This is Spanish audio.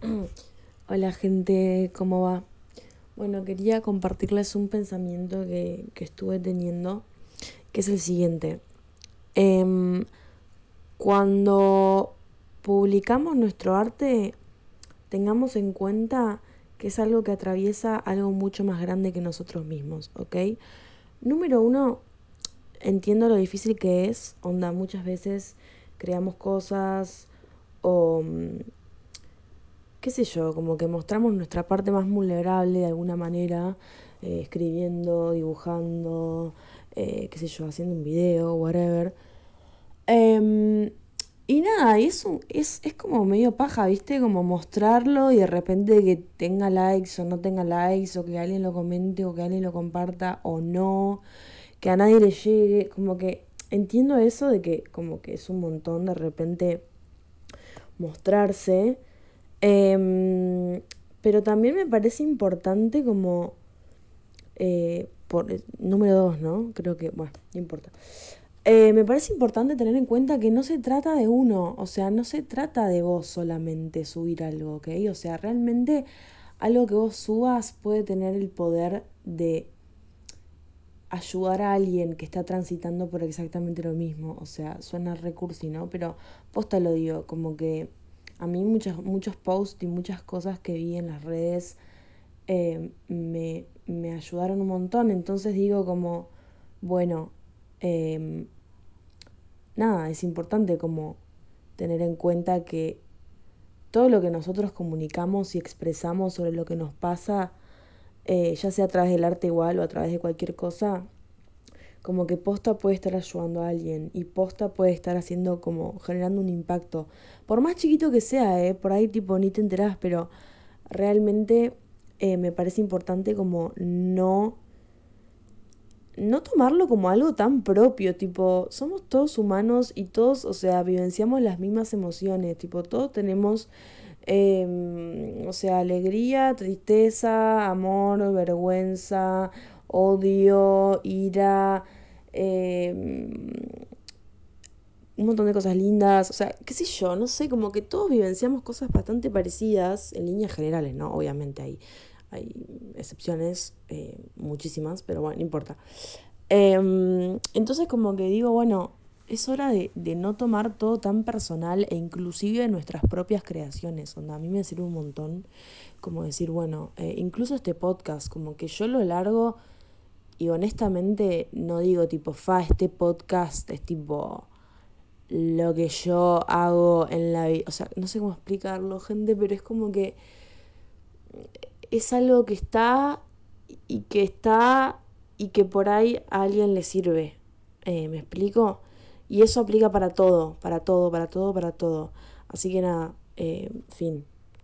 Hola gente, ¿cómo va? Bueno, quería compartirles un pensamiento que, estuve teniendo, que es el siguiente. Em, cuando publicamos nuestro arte, tengamos en cuenta que es algo que atraviesa algo mucho más grande que nosotros mismos, ¿ok? Número uno, entiendo lo difícil que es, onda, muchas veces creamos cosas o mm, qué sé yo, como que mostramos nuestra parte más vulnerable de alguna manera, eh, escribiendo, dibujando, eh, qué sé yo, haciendo un video, whatever. Em, y nada, y es, es, es como medio paja, ¿viste? Como mostrarlo y de repente que tenga likes o no tenga likes, o que alguien lo comente o que alguien lo comparta o no, que a nadie le llegue, como que entiendo eso de que como que es un montón de repente mostrarse. Em, pero también me parece importante como... Eh, por, número dos, ¿no? Creo que, bueno, no importa. Eh, me parece importante tener en cuenta que no se trata de uno, o sea, no se trata de vos solamente subir algo, ¿ok? O sea, realmente algo que vos subas puede tener el poder de ayudar a alguien que está transitando por exactamente lo mismo. O sea, suena recursi, ¿no? Pero posta lo digo, como que a mí muchos, muchos posts y muchas cosas que vi en las redes eh, me, ayudaron un montón. Entonces digo como, bueno, em, nada, es importante como tener en cuenta que todo lo que nosotros comunicamos y expresamos sobre lo que nos pasa, eh, ya sea a través del arte igual o a través de cualquier cosa, como que posta puede estar ayudando a alguien y posta puede estar haciendo como generando un impacto. Por más chiquito que sea, ¿eh? por ahí tipo ni te enterás, pero realmente eh, me parece importante como no no tomarlo como algo tan propio, tipo, somos todos humanos y todos, o sea, vivenciamos las mismas emociones, tipo, todos tenemos, em, o sea, alegría, tristeza, amor, vergüenza, odio, ira, em, un montón de cosas lindas, o sea, qué sé yo, no sé, como que todos vivenciamos cosas bastante parecidas en líneas generales, ¿no? Obviamente hay, hay excepciones, eh, muchísimas, pero bueno, no importa. Em, entonces como que digo, bueno, es hora de, no tomar todo tan personal e inclusive nuestras propias creaciones, donde a mí me sirve un montón como decir, bueno, eh, incluso este podcast, como que yo lo largo y honestamente no digo tipo, fa, este podcast es tipo lo que yo hago en la vida. O sea, no sé cómo explicarlo, gente, pero es como que es algo que está y que está y que por ahí a alguien le sirve. Eh, ¿Me explico? Y eso aplica para todo, para todo, para todo, para todo. Así que nada, eh, fin.